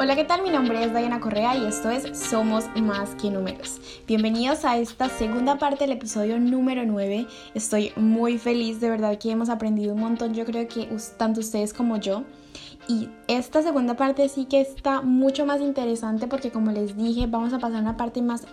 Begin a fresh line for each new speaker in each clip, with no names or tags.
Hola, ¿qué tal? Mi nombre es Diana Correa y esto es Somos Más que Números. Bienvenidos a esta segunda parte del episodio número 9. Estoy muy feliz, de verdad que hemos aprendido un montón, yo creo que tanto ustedes como yo. Y esta segunda parte sí que está mucho más interesante porque como les dije, vamos a pasar a una parte más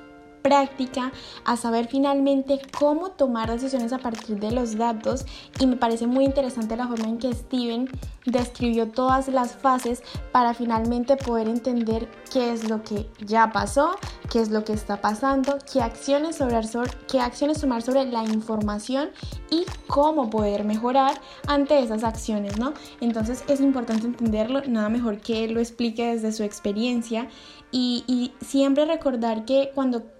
práctica a saber finalmente cómo tomar decisiones a partir de los datos y me parece muy interesante la forma en que Steven describió todas las fases para finalmente poder entender qué es lo que ya pasó, qué es lo que está pasando, qué acciones, sobre, qué acciones tomar sobre la información y cómo poder mejorar ante esas acciones, ¿no? Entonces es importante entenderlo, nada mejor que lo explique desde su experiencia y siempre recordar que cuando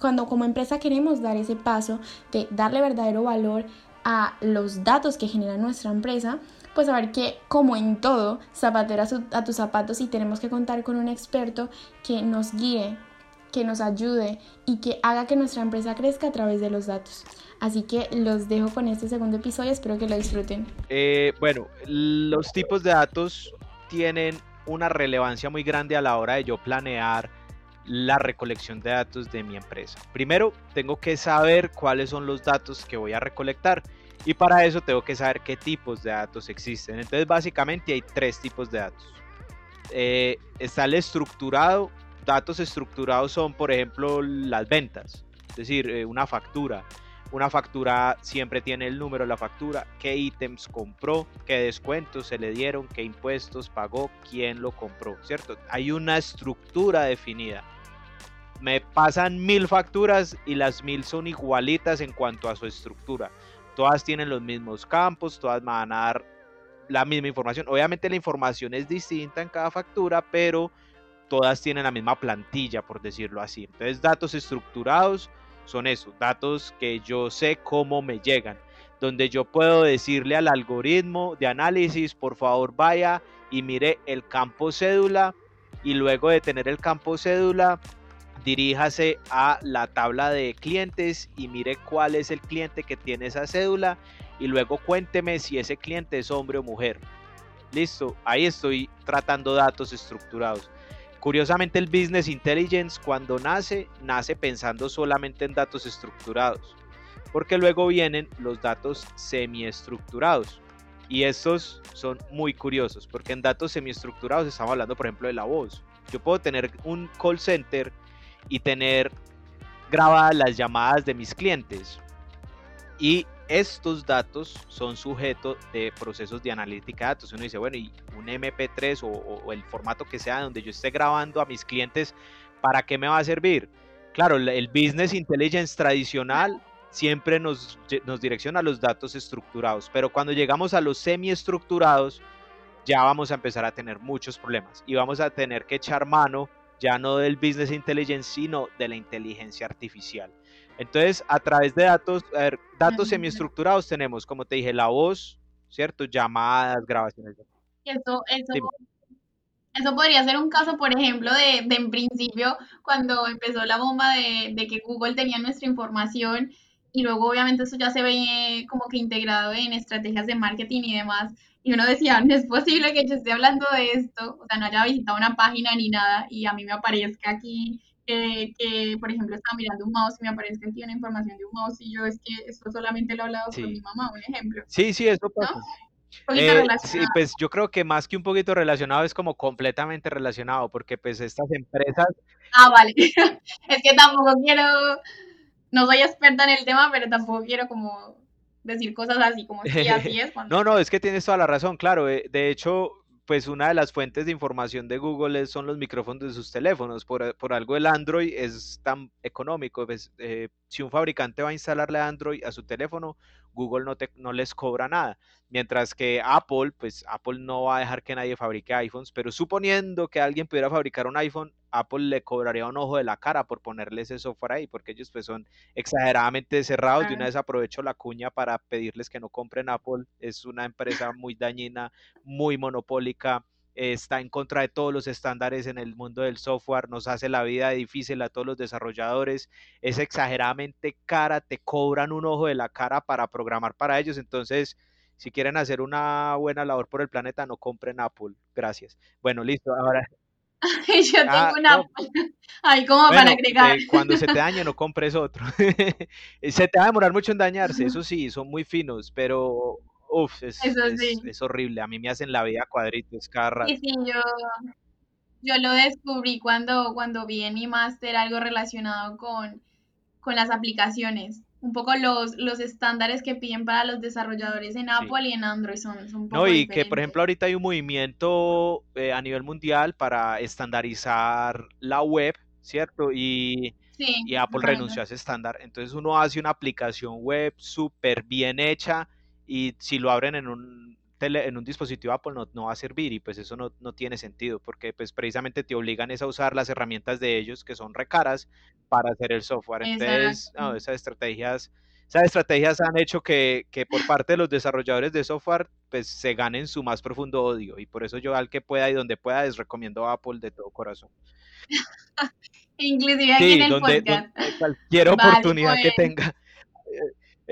cuando como empresa queremos dar ese paso de darle verdadero valor a los datos que genera nuestra empresa, pues saber que como en todo, zapatera a tus zapatos y tenemos que contar con un experto que nos guíe, que nos ayude y que haga que nuestra empresa crezca a través de los datos. Así que los dejo con este segundo episodio, espero que lo disfruten.
Eh, bueno, los tipos de datos tienen una relevancia muy grande a la hora de yo planear la recolección de datos de mi empresa. Primero, tengo que saber cuáles son los datos que voy a recolectar y para eso tengo que saber qué tipos de datos existen. Entonces, básicamente hay tres tipos de datos. Eh, está el estructurado. Datos estructurados son, por ejemplo, las ventas, es decir, eh, una factura. Una factura siempre tiene el número de la factura, qué ítems compró, qué descuentos se le dieron, qué impuestos pagó, quién lo compró, ¿cierto? Hay una estructura definida. Me pasan mil facturas y las mil son igualitas en cuanto a su estructura. Todas tienen los mismos campos, todas me van a dar la misma información. Obviamente la información es distinta en cada factura, pero todas tienen la misma plantilla, por decirlo así. Entonces, datos estructurados son eso, datos que yo sé cómo me llegan, donde yo puedo decirle al algoritmo de análisis, por favor vaya y mire el campo cédula y luego de tener el campo cédula, diríjase a la tabla de clientes y mire cuál es el cliente que tiene esa cédula y luego cuénteme si ese cliente es hombre o mujer. Listo, ahí estoy tratando datos estructurados. Curiosamente el Business Intelligence cuando nace, nace pensando solamente en datos estructurados, porque luego vienen los datos semiestructurados. Y estos son muy curiosos, porque en datos semiestructurados estamos hablando, por ejemplo, de la voz. Yo puedo tener un call center y tener grabadas las llamadas de mis clientes. Y estos datos son sujetos de procesos de analítica de datos. Uno dice, bueno, y un MP3 o, el formato que sea donde yo esté grabando a mis clientes, ¿para qué me va a servir? Claro, el business intelligence tradicional siempre nos, nos direcciona a los datos estructurados, pero cuando llegamos a los semiestructurados, ya vamos a empezar a tener muchos problemas y vamos a tener que echar mano ya no del business intelligence, sino de la inteligencia artificial. Entonces, a través de datos, ver, datos semiestructurados tenemos, como te dije, la voz, ¿cierto? Llamadas, grabaciones.
Eso, eso, eso podría ser un caso, por ejemplo, de, de en principio, cuando empezó la bomba de, de, que Google tenía nuestra información y luego obviamente eso ya se ve como que integrado en estrategias de marketing y demás. Y uno decía, no es posible que yo esté hablando de esto, o sea, no haya visitado una página ni nada y a mí me aparezca aquí que, por ejemplo, estaba mirando un mouse y me aparezca aquí una información de un mouse y yo es que esto solamente lo he hablado con mi mamá, un ejemplo.
Sí, sí, eso pasa. Eh, sí, pues yo creo que más que un poquito relacionado es como completamente relacionado, porque pues estas empresas...
Ah, vale. es que tampoco quiero, no soy experta en el tema, pero tampoco quiero como decir cosas así como si así es.
no, no, es que tienes toda la razón, claro. Eh, de hecho, pues una de las fuentes de información de Google son los micrófonos de sus teléfonos. Por, por algo el Android es tan económico. Pues, eh, si un fabricante va a instalarle Android a su teléfono, Google no, te, no les cobra nada. Mientras que Apple, pues Apple no va a dejar que nadie fabrique iPhones, pero suponiendo que alguien pudiera fabricar un iPhone, Apple le cobraría un ojo de la cara por ponerle ese software ahí, porque ellos pues son exageradamente cerrados. De una vez aprovecho la cuña para pedirles que no compren Apple. Es una empresa muy dañina, muy monopólica está en contra de todos los estándares en el mundo del software, nos hace la vida difícil a todos los desarrolladores, es exageradamente cara, te cobran un ojo de la cara para programar para ellos, entonces si quieren hacer una buena labor por el planeta, no compren Apple, gracias. Bueno, listo, ahora...
yo tengo ah, una ahí como para agregar.
Eh, cuando se te dañe no compres otro. se te va a demorar mucho en dañarse, eso sí, son muy finos, pero Uf, es, es, horrible. A mí me hacen la vida cuadritos cada rato.
Sí, sí, yo, yo lo descubrí cuando, cuando vi en mi máster algo relacionado con, con las aplicaciones. Un poco los, los estándares que piden para los desarrolladores en Apple y en Android son, son un poco
No, y que por ejemplo ahorita hay un movimiento eh, a nivel mundial para estandarizar la web, ¿cierto? Y, y Apple renunció a ese estándar. Entonces uno hace una aplicación web súper bien hecha y si lo abren en un, en un dispositivo Apple no, no, va a servir y pues eso no, no, tiene sentido porque pues precisamente te obligan a usar las herramientas de ellos que son recaras para hacer el software. Entonces, no, esas estrategias... Esas estrategias han hecho que, que, por parte de los desarrolladores de software pues se ganen su más profundo odio y por eso yo al que pueda y donde pueda les recomiendo a Apple de todo corazón.
Inclusive aquí en el
donde, cualquier oportunidad que pues. tenga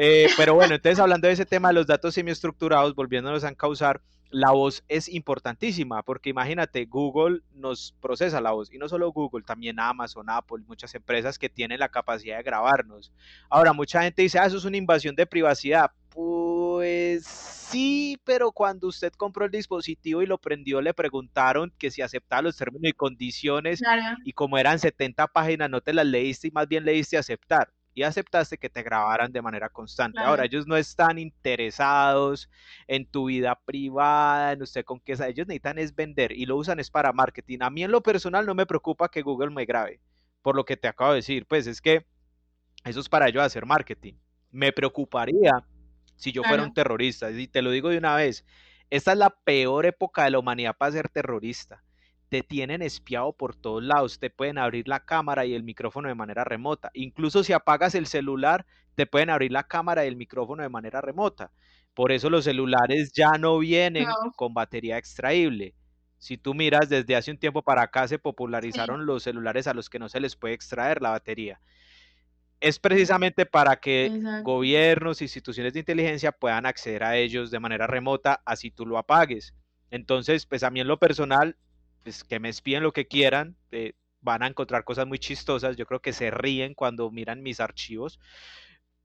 eh, pero bueno, entonces hablando de ese tema de los datos semiestructurados, volviéndonos a causar, la voz es importantísima, porque imagínate, Google nos procesa la voz, y no solo Google, también Amazon, Apple, muchas empresas que tienen la capacidad de grabarnos. Ahora, mucha gente dice, ah, eso es una invasión de privacidad. Pues sí, pero cuando usted compró el dispositivo y lo prendió, le preguntaron que si aceptaba los términos y condiciones, y como eran 70 páginas, no te las leíste y más bien leíste aceptar y aceptaste que te grabaran de manera constante. Ahora, ellos no están interesados en tu vida privada, en usted con qué, ellos necesitan es vender y lo usan es para marketing. A mí en lo personal no me preocupa que Google me grabe, por lo que te acabo de decir, pues es que eso es para ellos hacer marketing. Me preocuparía si yo fuera un terrorista, y te lo digo de una vez, esta es la peor época de la humanidad para ser terrorista te tienen espiado por todos lados, te pueden abrir la cámara y el micrófono de manera remota. Incluso si apagas el celular, te pueden abrir la cámara y el micrófono de manera remota. Por eso los celulares ya no vienen con batería extraíble. Si tú miras, desde hace un tiempo para acá se popularizaron los celulares a los que no se les puede extraer la batería. Es precisamente para que gobiernos, instituciones de inteligencia puedan acceder a ellos de manera remota, así tú lo apagues. Entonces, pues a mí en lo personal pues, que me espíen lo que quieran, eh, van a encontrar cosas muy chistosas, yo creo que se ríen cuando miran mis archivos,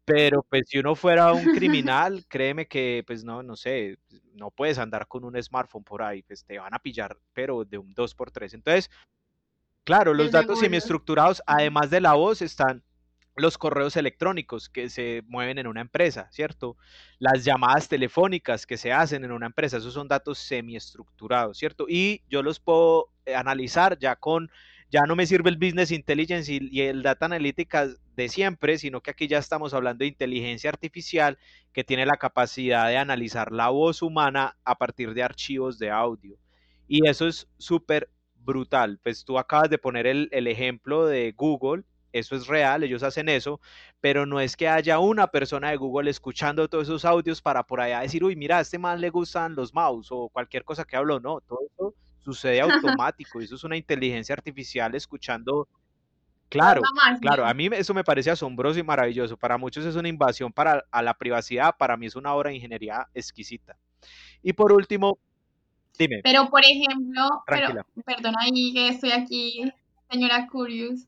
pero pues si uno fuera un criminal, créeme que pues no, no sé, no puedes andar con un smartphone por ahí, pues te van a pillar, pero de un 2x3. Entonces, claro, los datos semiestructurados, además de la voz, están los correos electrónicos que se mueven en una empresa, ¿cierto? Las llamadas telefónicas que se hacen en una empresa, esos son datos semiestructurados, ¿cierto? Y yo los puedo eh, analizar ya con, ya no me sirve el business intelligence y, el data analytics de siempre, sino que aquí ya estamos hablando de inteligencia artificial que tiene la capacidad de analizar la voz humana a partir de archivos de audio. Y eso es súper brutal. Pues tú acabas de poner el, el ejemplo de Google eso es real, ellos hacen eso, pero no es que haya una persona de Google escuchando todos esos audios para por allá decir, uy, mira, a este man le gustan los mouse o cualquier cosa que hablo, no, todo eso sucede automático, eso es una inteligencia artificial escuchando Claro, claro, a mí eso me parece asombroso y maravilloso. Para muchos es una invasión para a la privacidad, para mí es una obra de ingeniería exquisita. Y por último, dime.
Pero por ejemplo, pero, perdona ahí que estoy aquí, señora Curious.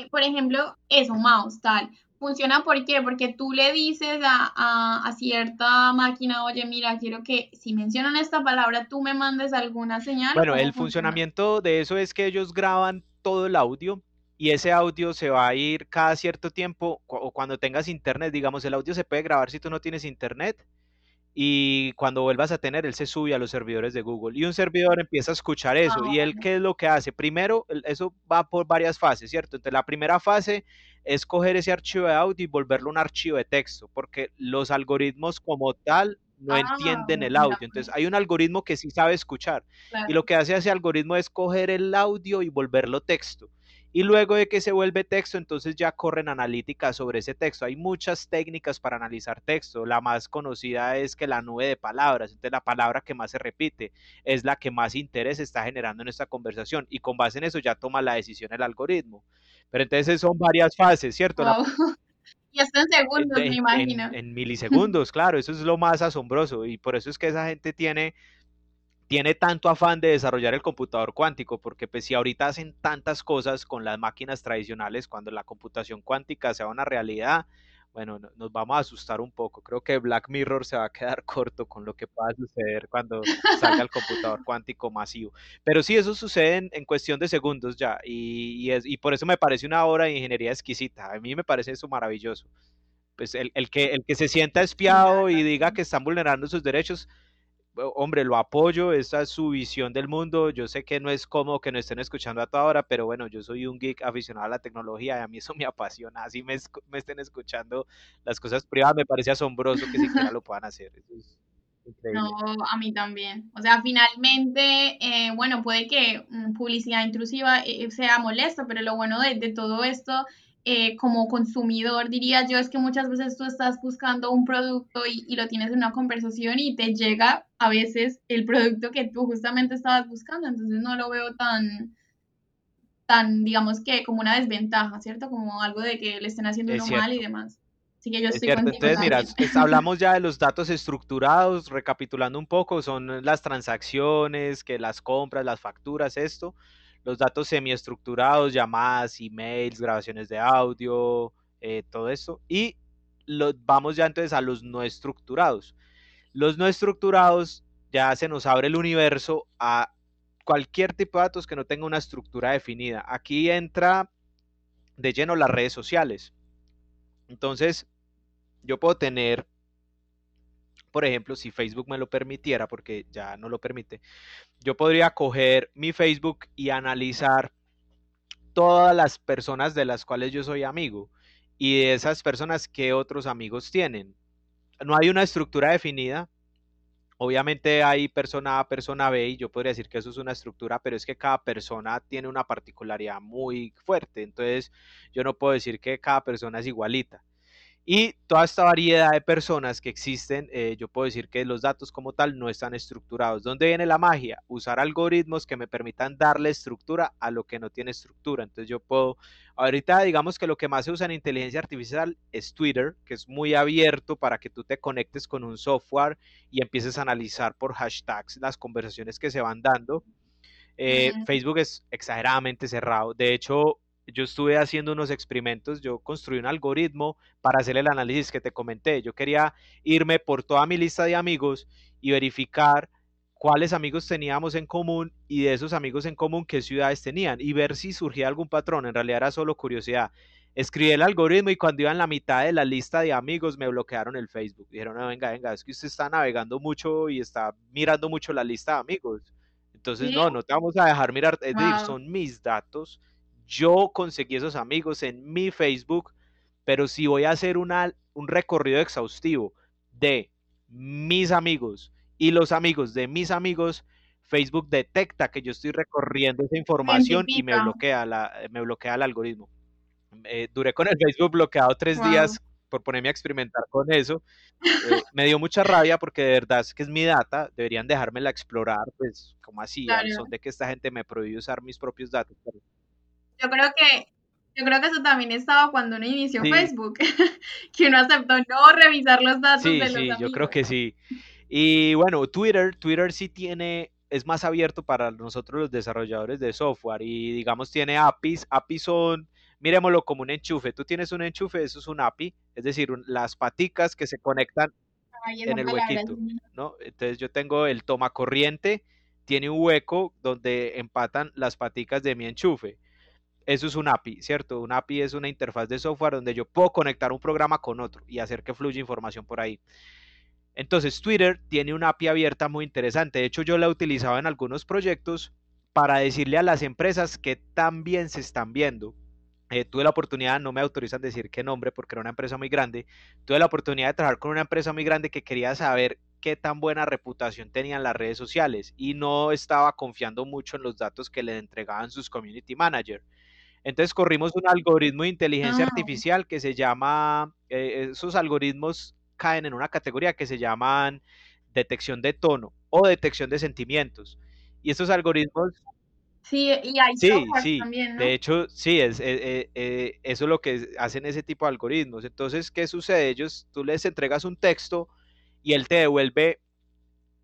Eh, por ejemplo, eso, mouse, tal. Funciona ¿por qué? Porque tú le dices a, cierta máquina, oye, mira, quiero que si mencionan esta palabra, tú me mandes alguna señal.
Bueno, el funcionamiento de eso es que ellos graban todo el audio y ese audio se va a ir cada cierto tiempo o cuando tengas internet, digamos, el audio se puede grabar si tú no tienes internet y cuando vuelvas a tener, él se sube a los servidores de Google y un servidor empieza a escuchar eso. ¿Y él qué es lo que hace? Primero, eso va por varias fases, ¿cierto? Entonces, la primera fase es coger ese archivo de audio y volverlo un archivo de texto, porque los algoritmos como tal no ah, entienden el audio. Entonces, hay un algoritmo que sí sabe escuchar y lo que hace ese algoritmo es coger el audio y volverlo texto. Y luego de que se vuelve texto, entonces ya corren analíticas sobre ese texto. Hay muchas técnicas para analizar texto. La más conocida es que la nube de palabras, entonces la palabra que más se repite es la que más interés está generando en esta conversación. Y con base en eso ya toma la decisión el algoritmo. Pero entonces son varias fases, ¿cierto?
Y hasta en segundos, me imagino.
en milisegundos, claro, eso es lo más asombroso. Y por eso es que esa gente tiene tiene tanto afán de desarrollar el computador cuántico, porque pues si ahorita hacen tantas cosas con las máquinas tradicionales, cuando la computación cuántica sea una realidad, bueno, nos vamos a asustar un poco. Creo que Black Mirror se va a quedar corto con lo que pueda suceder cuando salga el computador cuántico masivo. Pero sí, eso sucede en, cuestión de segundos ya, y, es, y por eso me parece una obra de ingeniería exquisita. A mí me parece eso maravilloso. Pues el, el que, el que se sienta espiado y diga que están vulnerando sus derechos, hombre, lo apoyo, esta es su visión del mundo, yo sé que no es cómodo que no estén escuchando a toda hora, pero bueno, yo soy un geek aficionado a la tecnología y a mí eso me apasiona, así me, me estén escuchando las cosas privadas, me parece asombroso que siquiera lo puedan hacer.
No, a mí también. O sea, finalmente, eh, bueno, puede que mm, publicidad intrusiva eh, sea molesta, pero lo bueno de, de todo esto eh, como consumidor, diría yo, es que muchas veces tú estás buscando un producto y, lo tienes en una conversación y te llega a veces el producto que tú justamente estabas buscando, entonces no lo veo tan, tan, digamos que como una desventaja, ¿cierto? Como algo de que le estén haciendo uno mal y demás. Así que yo estoy
Entonces, mira, hablamos ya de los datos estructurados, recapitulando un poco, son las transacciones, que las compras, las facturas, esto los datos semiestructurados, llamadas, emails, grabaciones de audio, eh, todo eso. Y vamos ya entonces a los no estructurados. Los no estructurados ya se nos abre el universo a cualquier tipo de datos que no tenga una estructura definida. Aquí entra de lleno las redes sociales. Entonces, yo puedo tener, por ejemplo, si Facebook me lo permitiera, porque ya no lo permite, yo podría coger mi Facebook y analizar todas las personas de las cuales yo soy amigo y de esas personas que otros amigos tienen. No hay una estructura definida. Obviamente hay persona A, persona B y yo podría decir que eso es una estructura, pero es que cada persona tiene una particularidad muy fuerte. Entonces yo no puedo decir que cada persona es igualita. Y toda esta variedad de personas que existen, eh, yo puedo decir que los datos como tal no están estructurados. ¿Dónde viene la magia? Usar algoritmos que me permitan darle estructura a lo que no tiene estructura. Entonces yo puedo, ahorita digamos que lo que más se usa en inteligencia artificial es Twitter, que es muy abierto para que tú te conectes con un software y empieces a analizar por hashtags las conversaciones que se van dando. Eh, Facebook es exageradamente cerrado. De hecho, yo estuve haciendo unos experimentos, yo construí un algoritmo para hacer el análisis que te comenté. Yo quería irme por toda mi lista de amigos y verificar cuáles amigos teníamos en común y de esos amigos en común qué ciudades tenían y ver si surgía algún patrón. En realidad era solo curiosidad. Escribí el algoritmo y cuando iba en la mitad de la lista de amigos me bloquearon el Facebook. Dijeron, no, venga, venga, es que usted está navegando mucho y está mirando mucho la lista de amigos. Entonces, no, no te vamos a dejar mirar, es decir, son mis datos yo conseguí esos amigos en mi Facebook, pero si voy a hacer una, un recorrido exhaustivo de mis amigos y los amigos de mis amigos, Facebook detecta que yo estoy recorriendo esa información y me bloquea, la, me bloquea el algoritmo. Eh, duré con el Facebook bloqueado tres días por ponerme a experimentar con eso. Eh, me dio mucha rabia porque de verdad es que es mi data, deberían dejármela explorar, pues como así, son de que esta gente me prohíbe usar mis propios datos.
Yo creo que yo creo que eso también estaba cuando uno inició Facebook, que uno aceptó no revisar los datos de los
Sí, yo creo que sí. Y bueno, Twitter, Twitter sí tiene, es más abierto para nosotros los desarrolladores de software y digamos tiene APIs, APIs son, miremoslo como un enchufe, tú tienes un enchufe, eso es un API, es decir, las paticas que se conectan en el huequito, ¿no? Entonces yo tengo el toma corriente, tiene un hueco donde empatan las paticas de mi enchufe eso es un API, ¿cierto? Un API es una interfaz de software donde yo puedo conectar un programa con otro y hacer que fluya información por ahí. Entonces, Twitter tiene una API abierta muy interesante. De hecho, yo la he utilizado en algunos proyectos para decirle a las empresas que también se están viendo. Eh, tuve la oportunidad, no me autorizan decir qué nombre porque era una empresa muy grande. Tuve la oportunidad de trabajar con una empresa muy grande que quería saber qué tan buena reputación tenían las redes sociales y no estaba confiando mucho en los datos que le entregaban sus community managers. Entonces corrimos un algoritmo de inteligencia ah. artificial que se llama, eh, esos algoritmos caen en una categoría que se llaman detección de tono o detección de sentimientos. Y estos algoritmos...
Sí, y hay sí, sí. también,
De hecho, sí, es, eh, eh, eso es lo que hacen ese tipo de algoritmos. Entonces, ¿qué sucede? Ellos, tú les entregas un texto y él te devuelve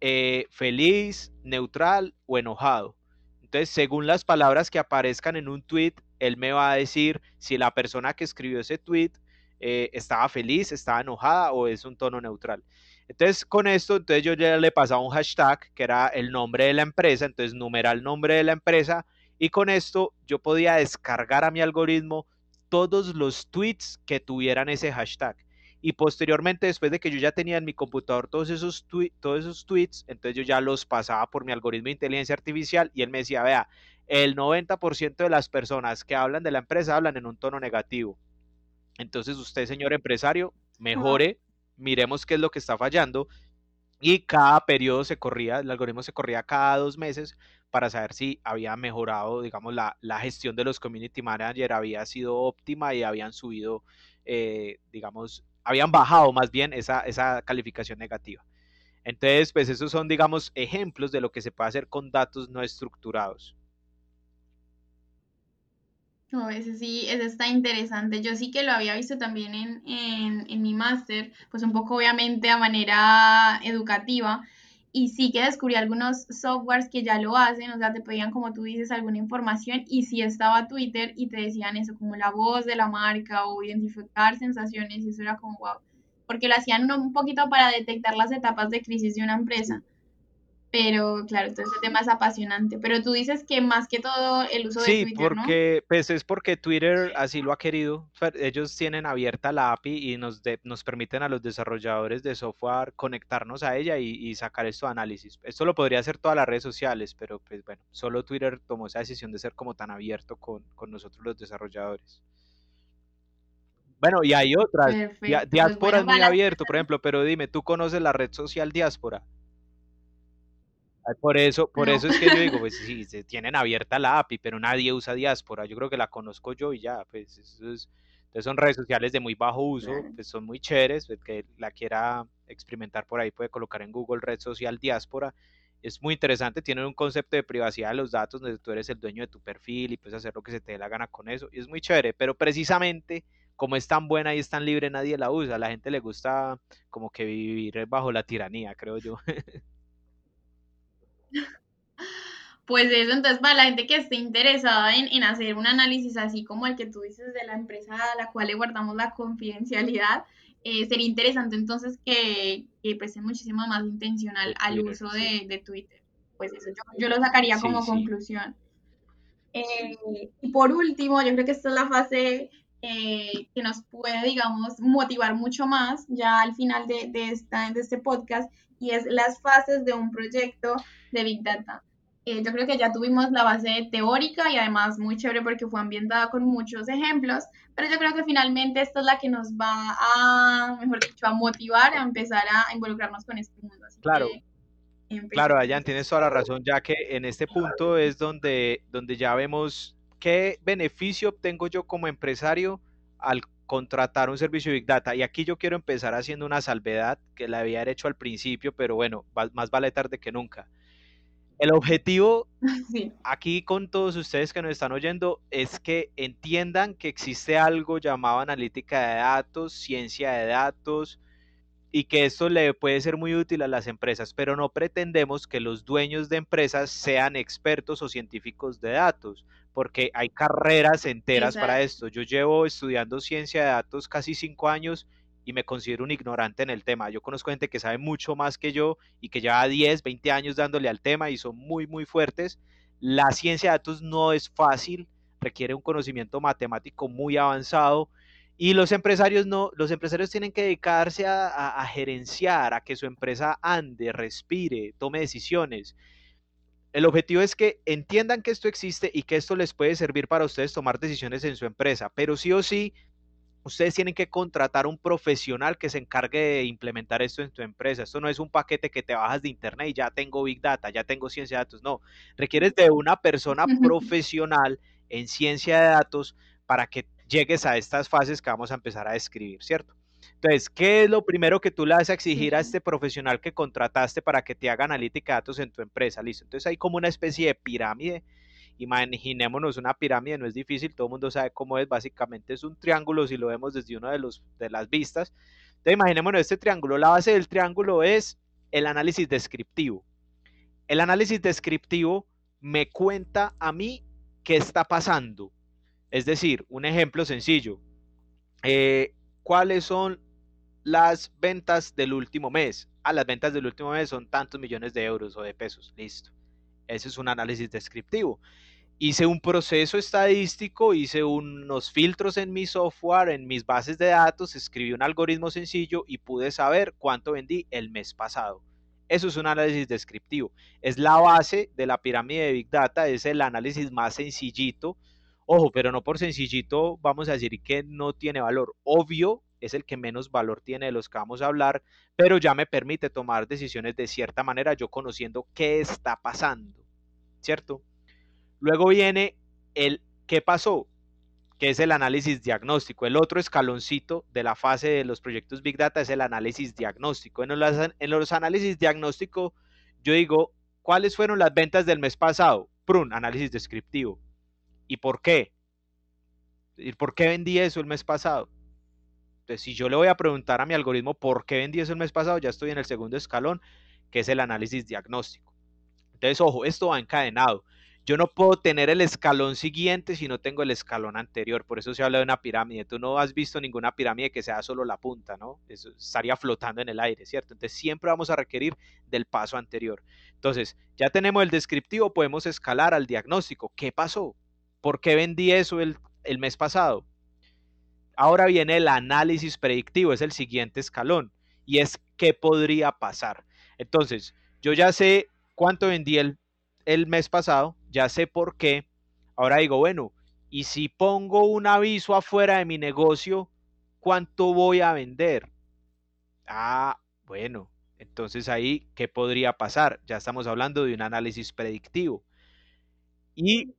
eh, feliz, neutral o enojado. Entonces, según las palabras que aparezcan en un tweet, él me va a decir si la persona que escribió ese tweet eh, estaba feliz, estaba enojada o es un tono neutral. Entonces, con esto, entonces yo ya le pasaba un hashtag que era el nombre de la empresa, entonces numeral nombre de la empresa, y con esto yo podía descargar a mi algoritmo todos los tweets que tuvieran ese hashtag. Y posteriormente, después de que yo ya tenía en mi computador todos esos, todos esos tweets, entonces yo ya los pasaba por mi algoritmo de inteligencia artificial y él me decía, vea, el 90% de las personas que hablan de la empresa hablan en un tono negativo. Entonces usted, señor empresario, mejore, miremos qué es lo que está fallando y cada periodo se corría, el algoritmo se corría cada dos meses para saber si había mejorado, digamos, la, gestión de los community manager había sido óptima y habían subido, eh, digamos, habían bajado más bien esa, esa calificación negativa. Entonces, pues esos son, digamos, ejemplos de lo que se puede hacer con datos no estructurados.
No, ese sí, ese está interesante. Yo sí que lo había visto también en, en, en mi máster, pues un poco obviamente a manera educativa. Y sí que descubrí algunos softwares que ya lo hacen, o sea, te pedían, como tú dices, alguna información y sí estaba Twitter y te decían eso, como la voz de la marca o identificar sensaciones y eso era como wow, porque lo hacían un poquito para detectar las etapas de crisis de una empresa. Pero claro, todo ese tema es apasionante. Pero tú dices que más que todo el uso de Twitter,
Sí, porque pues es porque Twitter así lo ha querido. Ellos tienen abierta la API y nos, nos permiten a los desarrolladores de software conectarnos a ella y, sacar esto de análisis. Esto lo podría hacer todas las redes sociales, pero pues bueno, solo Twitter tomó esa decisión de ser como tan abierto con, nosotros los desarrolladores. Bueno, y hay otras. Pues Diáspora es muy abierto, por ejemplo, pero dime, ¿tú conoces la red social Diáspora? Por eso, por eso es que yo digo, pues sí, se tienen abierta la API, pero nadie usa diáspora. Yo creo que la conozco yo y ya, pues eso es, entonces son redes sociales de muy bajo uso, pues son muy chéveres, el que la quiera experimentar por ahí puede colocar en Google red social diáspora. Es muy interesante, tienen un concepto de privacidad de los datos donde tú eres el dueño de tu perfil y puedes hacer lo que se te dé la gana con eso. Y es muy chévere, pero precisamente como es tan buena y es tan libre, nadie la usa. A la gente le gusta como que vivir bajo la tiranía, creo yo.
Pues eso, entonces para la gente que esté interesada en, hacer un análisis así como el que tú dices de la empresa a la cual le guardamos la confidencialidad, eh, sería interesante entonces que, que presten muchísimo más intencional al uso de, Twitter. Pues eso yo, lo sacaría como conclusión. Eh, y por último, yo creo que esta es la fase eh, que nos puede, digamos, motivar mucho más ya al final de, esta, de este podcast, y es las fases de un proyecto de Big Data. Eh, yo creo que ya tuvimos la base teórica y además muy chévere porque fue ambientada con muchos ejemplos, pero yo creo que finalmente esta es la que nos va a, mejor dicho, a motivar a empezar a involucrarnos con este mundo.
claro. claro, Ayan, tienes toda la razón, ya que en este punto es donde, donde ya vemos qué beneficio obtengo yo como empresario al contratar un servicio de Big Data. Y aquí yo quiero empezar haciendo una salvedad que la había hecho al principio, pero bueno, más vale tarde que nunca. El objetivo aquí con todos ustedes que nos están oyendo es que entiendan que existe algo llamado analítica de datos, ciencia de datos, y que esto le puede ser muy útil a las empresas, pero no pretendemos que los dueños de empresas sean expertos o científicos de datos porque hay carreras enteras para esto. Yo llevo estudiando ciencia de datos casi cinco años y me considero un ignorante en el tema. Yo conozco gente que sabe mucho más que yo y que lleva 10, 20 años dándole al tema y son muy, muy fuertes. La ciencia de datos no es fácil, requiere un conocimiento matemático muy avanzado y los empresarios no, los empresarios tienen que dedicarse a gerenciar, a que su empresa ande, respire, tome decisiones. El objetivo es que entiendan que esto existe y que esto les puede servir para ustedes tomar decisiones en su empresa, pero sí o sí, ustedes tienen que contratar un profesional que se encargue de implementar esto en tu empresa. Esto no es un paquete que te bajas de internet y ya tengo Big Data, ya tengo ciencia de datos. No, requieres de una persona profesional en ciencia de datos para que llegues a estas fases que vamos a empezar a describir, ¿cierto? Entonces, ¿qué es lo primero que tú le vas a exigir a este profesional que contrataste para que te haga analítica de datos en tu empresa? Listo. Entonces hay como una especie de pirámide. Imaginémonos una pirámide, no es difícil, todo el mundo sabe cómo es, básicamente es un triángulo si lo vemos desde una de, los, de las vistas. Entonces imaginémonos este triángulo, la base del triángulo es el análisis descriptivo. El análisis descriptivo me cuenta a mí qué está pasando. Es decir, un ejemplo sencillo. Eh, ¿Cuáles son las ventas del último mes? Ah, las ventas del último mes son tantos millones de euros o de pesos. Listo. Ese es un análisis descriptivo. Hice un proceso estadístico, hice unos filtros en mi software, en mis bases de datos, escribí un algoritmo sencillo y pude saber cuánto vendí el mes pasado. Eso es un análisis descriptivo. Es la base de la pirámide de Big Data, es el análisis más sencillito. Ojo, pero no por sencillito vamos a decir que no tiene valor. Obvio, es el que menos valor tiene de los que vamos a hablar, pero ya me permite tomar decisiones de cierta manera, yo conociendo qué está pasando, ¿cierto? Luego viene el qué pasó, que es el análisis diagnóstico. El otro escaloncito de la fase de los proyectos Big Data es el análisis diagnóstico. En los, análisis diagnóstico, yo digo, ¿cuáles fueron las ventas del mes pasado? Prun, análisis descriptivo. ¿Y por qué? ¿Y por qué vendí eso el mes pasado? Entonces, si yo le voy a preguntar a mi algoritmo por qué vendí eso el mes pasado, ya estoy en el segundo escalón, que es el análisis diagnóstico. Entonces, ojo, esto va encadenado. Yo no puedo tener el escalón siguiente si no tengo el escalón anterior. Por eso se habla de una pirámide. Tú no has visto ninguna pirámide que sea solo la punta, ¿no? Eso estaría flotando en el aire, ¿cierto? Entonces siempre vamos a requerir del paso anterior. Entonces, ya tenemos el descriptivo, podemos escalar al diagnóstico. ¿Qué pasó? ¿Por qué vendí eso el, mes pasado? Ahora viene el análisis predictivo, es el siguiente escalón, y es qué podría pasar. Entonces, yo ya sé cuánto vendí el, el mes pasado, ya sé por qué. Ahora digo, bueno, y si pongo un aviso afuera de mi negocio, ¿cuánto voy a vender? Ah, bueno, entonces ahí, ¿qué podría pasar? Ya estamos hablando de un análisis predictivo.
Y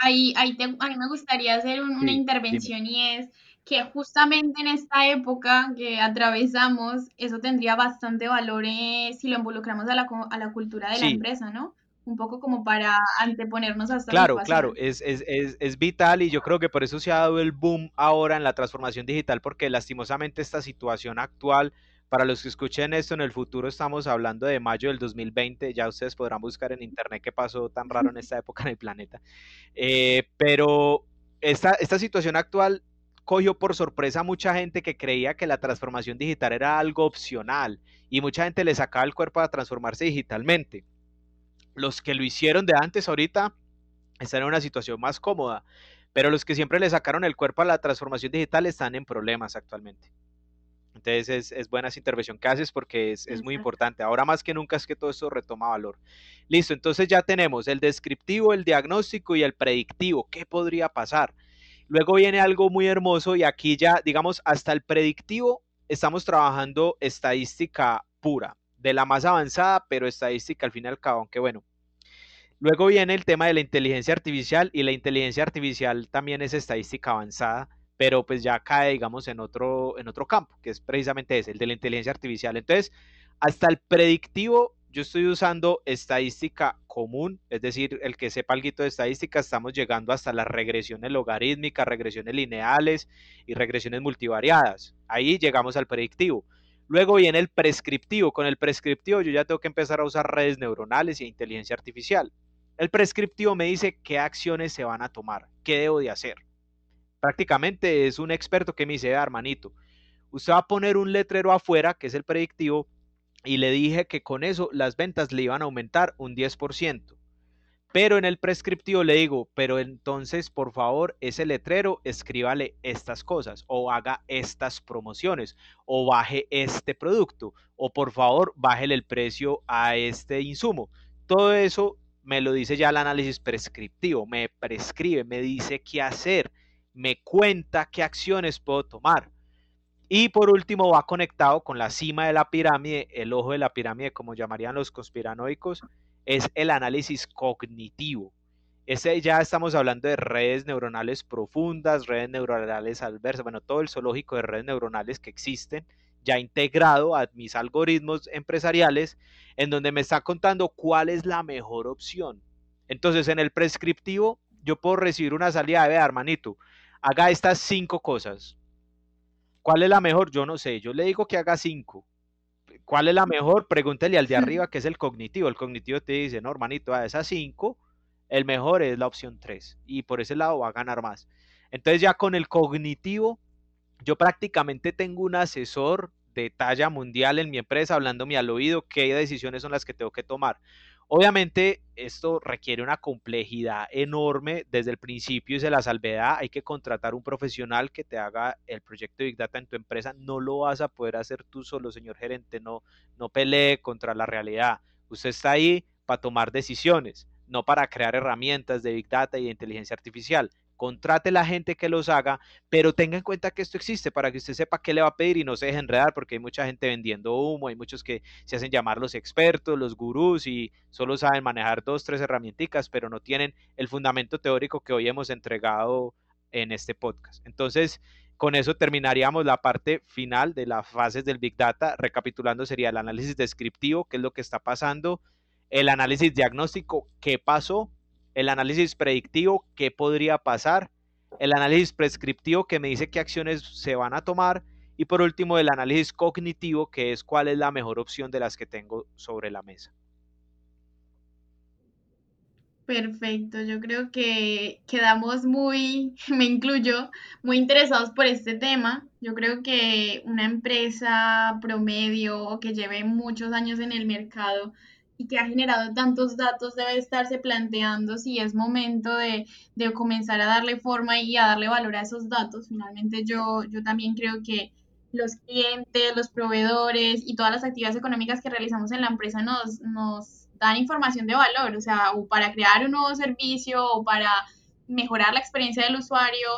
ahí, ahí a mí me gustaría hacer una intervención y es que justamente en esta época que atravesamos, eso tendría bastante valor eh, si lo involucramos a la, a la cultura de la empresa, ¿no? Un poco como para anteponernos a esta
Claro, claro, es, es, es, es, vital y yo creo que por eso se ha dado el boom ahora en la transformación digital, porque lastimosamente esta situación actual, para los que escuchen esto en el futuro, estamos hablando de mayo del 2020, ya ustedes podrán buscar en internet qué pasó tan raro en esta época en el planeta, eh, pero esta, esta situación actual cogió por sorpresa a mucha gente que creía que la transformación digital era algo opcional y mucha gente le sacaba el cuerpo a transformarse digitalmente. Los que lo hicieron de antes ahorita están en una situación más cómoda, pero los que siempre le sacaron el cuerpo a la transformación digital están en problemas actualmente. Entonces es, buena esa intervención que haces porque es, es, muy importante. Ahora más que nunca es que todo esto retoma valor. Listo, entonces ya tenemos el descriptivo, el diagnóstico y el predictivo. ¿Qué podría pasar? Luego viene algo muy hermoso y aquí ya, digamos, hasta el predictivo estamos trabajando estadística pura, de la más avanzada, pero estadística al fin y al cabo, aunque bueno. Luego viene el tema de la inteligencia artificial y la inteligencia artificial también es estadística avanzada, pero pues ya cae, digamos, en otro, en otro campo, que es precisamente ese, el de la inteligencia artificial. Entonces, hasta el predictivo yo estoy usando estadística común, es decir, el que sepa algo de estadística, estamos llegando hasta las regresiones logarítmicas, regresiones lineales y regresiones multivariadas. Ahí llegamos al predictivo. Luego viene el prescriptivo. Con el prescriptivo yo ya tengo que empezar a usar redes neuronales y inteligencia artificial. El prescriptivo me dice qué acciones se van a tomar, qué debo de hacer. Prácticamente es un experto que me dice, hermanito, usted va a poner un letrero afuera, que es el predictivo, y le dije que con eso las ventas le iban a aumentar un 10%. Pero en el prescriptivo le digo, pero entonces por favor ese letrero escríbale estas cosas o haga estas promociones o baje este producto o por favor bájele el precio a este insumo. Todo eso me lo dice ya el análisis prescriptivo, me prescribe, me dice qué hacer, me cuenta qué acciones puedo tomar. Y por último va conectado con la cima de la pirámide, el ojo de la pirámide, como llamarían los conspiranoicos, es el análisis cognitivo. Ese ya estamos hablando de redes neuronales profundas, redes neuronales adversas, bueno, todo el zoológico de redes neuronales que existen, ya integrado a mis algoritmos empresariales, en donde me está contando cuál es la mejor opción. Entonces, en el prescriptivo, yo puedo recibir una salida de, vea, hermanito, haga estas cinco cosas ¿Cuál es la mejor? Yo no sé. Yo le digo que haga cinco. ¿Cuál es la mejor? Pregúntele al de arriba, que es el cognitivo. El cognitivo te dice, no, hermanito, a esas 5, el mejor es la opción 3. Y por ese lado va a ganar más. Entonces ya con el cognitivo, yo prácticamente tengo un asesor de talla mundial en mi empresa hablándome al oído qué decisiones son las que tengo que tomar. Obviamente esto requiere una complejidad enorme desde el principio y se la salvedad. Hay que contratar un profesional que te haga el proyecto de Big Data en tu empresa. No lo vas a poder hacer tú solo, señor gerente. No, no pelee contra la realidad. Usted está ahí para tomar decisiones, no para crear herramientas de Big Data y de inteligencia artificial contrate la gente que los haga, pero tenga en cuenta que esto existe para que usted sepa qué le va a pedir y no se deje enredar, porque hay mucha gente vendiendo humo, hay muchos que se hacen llamar los expertos, los gurús y solo saben manejar dos, tres herramientas, pero no tienen el fundamento teórico que hoy hemos entregado en este podcast. Entonces, con eso terminaríamos la parte final de las fases del Big Data. Recapitulando, sería el análisis descriptivo, qué es lo que está pasando, el análisis diagnóstico, qué pasó, el análisis predictivo, qué podría pasar, el análisis prescriptivo que me dice qué acciones se van a tomar y por último el análisis cognitivo que es cuál es la mejor opción de las que tengo sobre la mesa.
Perfecto, yo creo que quedamos muy, me incluyo, muy interesados por este tema. Yo creo que una empresa promedio o que lleve muchos años en el mercado y que ha generado tantos datos debe estarse planteando si es momento de, de, comenzar a darle forma y a darle valor a esos datos. Finalmente yo, yo también creo que los clientes, los proveedores y todas las actividades económicas que realizamos en la empresa nos, nos dan información de valor, o sea, o para crear un nuevo servicio o para mejorar la experiencia del usuario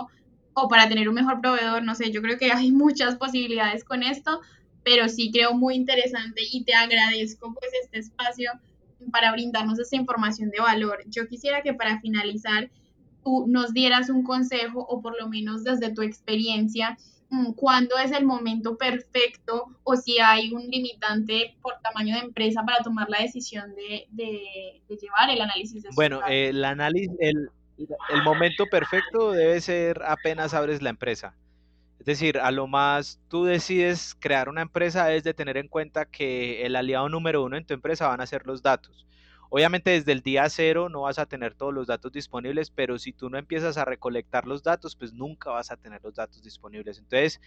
o para tener un mejor proveedor, no sé, yo creo que hay muchas posibilidades con esto, pero sí creo muy interesante y te agradezco pues este espacio para brindarnos esta información de valor. Yo quisiera que para finalizar tú nos dieras un consejo o por lo menos desde tu experiencia, mm, cuándo es el momento perfecto o si hay un limitante por tamaño de empresa para tomar la decisión de, llevar el análisis. De
bueno, el análisis, el, el momento perfecto debe ser apenas abres la empresa. Es decir, a lo más tú decides crear una empresa es de tener en cuenta que el aliado número uno en tu empresa van a ser los datos. Obviamente desde el día cero no vas a tener todos los datos disponibles, pero si tú no empiezas a recolectar los datos, pues nunca vas a tener los datos disponibles. Entonces,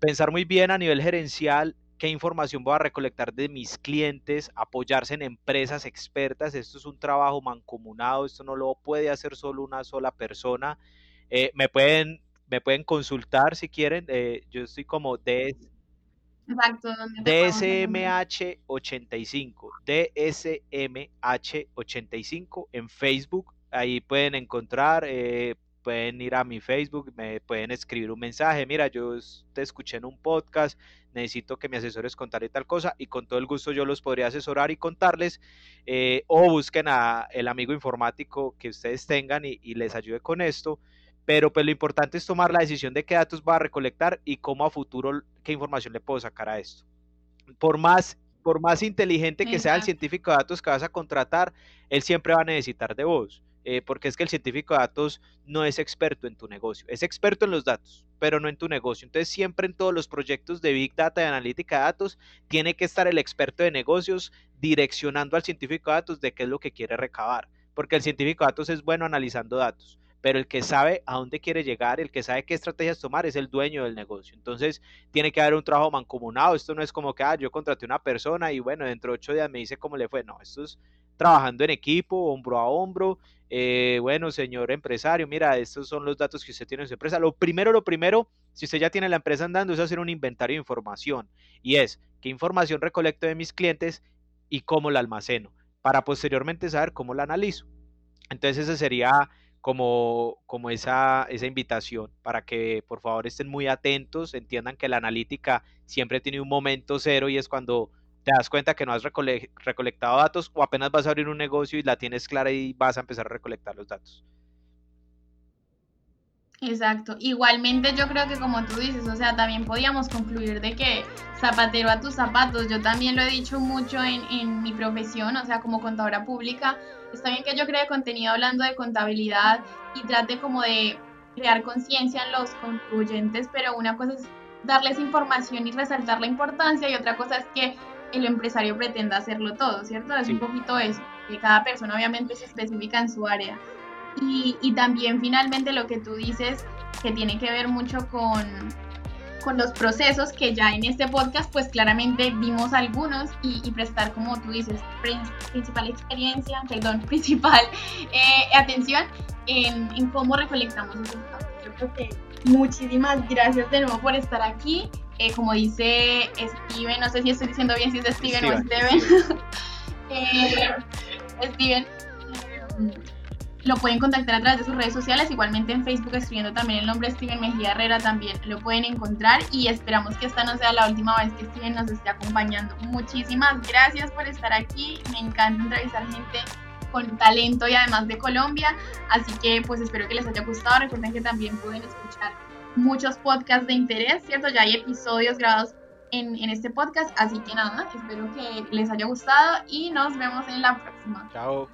pensar muy bien a nivel gerencial qué información voy a recolectar de mis clientes, apoyarse en empresas expertas. Esto es un trabajo mancomunado, esto no lo puede hacer solo una sola persona. Eh, me pueden me pueden consultar si quieren. Eh, yo estoy como DS, DSMH85, DSMH85 en Facebook. Ahí pueden encontrar, eh, pueden ir a mi Facebook, me pueden escribir un mensaje. Mira, yo te escuché en un podcast, necesito que me asesores contar y tal cosa, y con todo el gusto yo los podría asesorar y contarles. Eh, o busquen a el amigo informático que ustedes tengan y les ayude con esto pero pues lo importante es tomar la decisión de qué datos va a recolectar y cómo a futuro qué información le puedo sacar a esto. Por más, por más inteligente que sea el científico de datos que vas a contratar, él siempre va a necesitar de vos, eh, porque es que el científico de datos no es experto en tu negocio, es experto en los datos, pero no en tu negocio. Entonces siempre en todos los proyectos de Big Data y analítica de datos tiene que estar el experto de negocios direccionando al científico de datos de qué es lo que quiere recabar, porque el científico de datos es bueno analizando datos pero el que sabe a dónde quiere llegar, el que sabe qué estrategias tomar es el dueño del negocio. Entonces, tiene que haber un trabajo mancomunado. Esto no es como que, ah, yo contraté una persona y bueno, dentro de ocho días me dice cómo le fue. No, esto es trabajando en equipo, hombro a hombro. Eh, bueno, señor empresario, mira, estos son los datos que usted tiene en su empresa. Lo primero, lo primero, si usted ya tiene la empresa andando, es hacer un inventario de información. Y es, ¿qué información recolecto de mis clientes y cómo la almaceno? Para posteriormente saber cómo la analizo. Entonces, ese sería como, como esa, esa invitación para que por favor estén muy atentos, entiendan que la analítica siempre tiene un momento cero y es cuando te das cuenta que no has recolectado datos o apenas vas a abrir un negocio y la tienes clara y vas a empezar a recolectar los datos.
Exacto. Igualmente yo creo que como tú dices, o sea, también podíamos concluir de que zapatero a tus zapatos, yo también lo he dicho mucho en, en mi profesión, o sea, como contadora pública, está bien que yo cree contenido hablando de contabilidad y trate como de crear conciencia en los contribuyentes, pero una cosa es darles información y resaltar la importancia y otra cosa es que el empresario pretenda hacerlo todo, ¿cierto? Es un poquito eso, que cada persona obviamente se especifica en su área. Y, y también finalmente lo que tú dices, que tiene que ver mucho con, con los procesos que ya en este podcast pues claramente vimos algunos y, prestar como tú dices principal experiencia, perdón, principal eh, atención en, en, cómo recolectamos esos datos. Yo creo que muchísimas gracias de nuevo por estar aquí. Eh, como dice Steven, no sé si estoy diciendo bien si es Steven, o Steven. eh, Steven lo pueden contactar a través de sus redes sociales, igualmente en Facebook escribiendo también el nombre Steven Mejía Herrera también lo pueden encontrar y esperamos que esta no sea la última vez que Steven nos esté acompañando. Muchísimas gracias por estar aquí, me encanta entrevistar gente con talento y además de Colombia, así que pues espero que les haya gustado, recuerden que también pueden escuchar muchos podcasts de interés, ¿cierto? Ya hay episodios grabados en, en, este podcast. Así que nada, espero que les haya gustado y nos vemos en la próxima.
Chao.